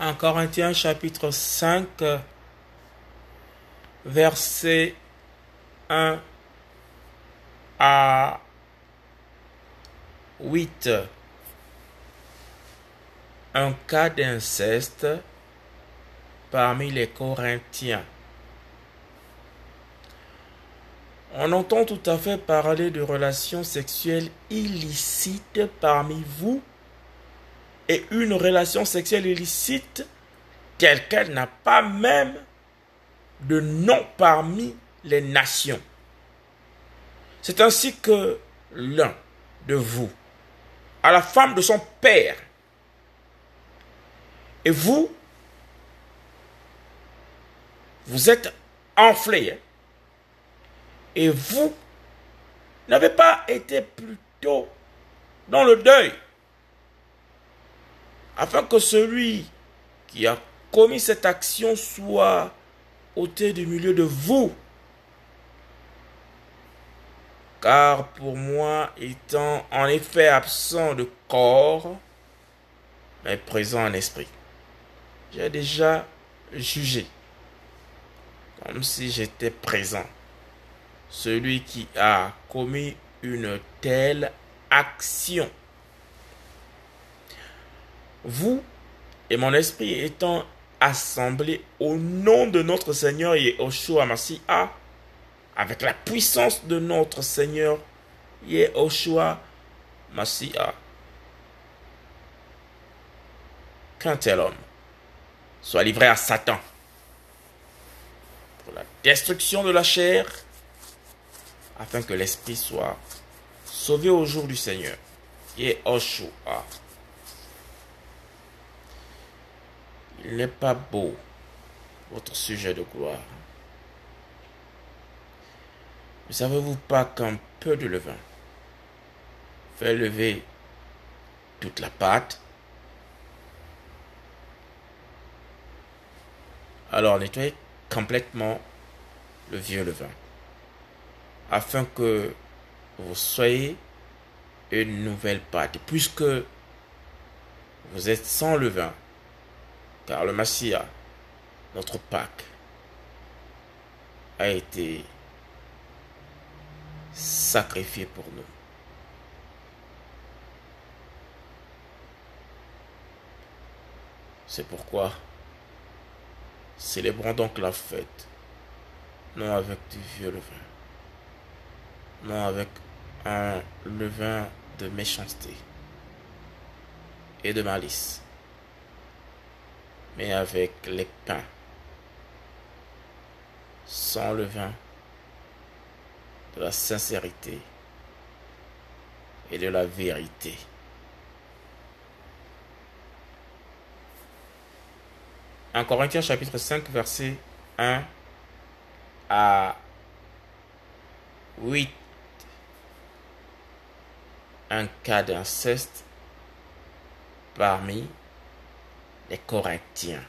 En Corinthiens chapitre 5, verset 1 à 8. Un cas d'inceste parmi les Corinthiens. On entend tout à fait parler de relations sexuelles illicites parmi vous et une relation sexuelle illicite telle qu'elle n'a pas même de nom parmi les nations. C'est ainsi que l'un de vous a la femme de son père et vous, vous êtes enflé. Et vous n'avez pas été plutôt dans le deuil. Afin que celui qui a commis cette action soit ôté du milieu de vous. Car pour moi, étant en effet absent de corps, mais présent en esprit, j'ai déjà jugé, comme si j'étais présent celui qui a commis une telle action. Vous et mon esprit étant assemblés au nom de notre Seigneur Yehoshua Mashiach, avec la puissance de notre Seigneur Yehoshua Mashiach, qu'un tel homme soit livré à Satan pour la destruction de la chair afin que l'esprit soit sauvé au jour du Seigneur. Et n'est pas beau, votre sujet de gloire. Ne savez-vous pas qu'un peu de levain fait lever toute la pâte? Alors nettoyez complètement le vieux levain afin que vous soyez une nouvelle pâte, puisque vous êtes sans levain, car le Massia, notre Pâque, a été sacrifié pour nous. C'est pourquoi célébrons donc la fête, non avec du vieux levain non avec un levain de méchanceté et de malice, mais avec les pains sans levain de la sincérité et de la vérité. En Corinthiens chapitre 5 verset 1 à 8 un cas d'inceste parmi les Corinthiens.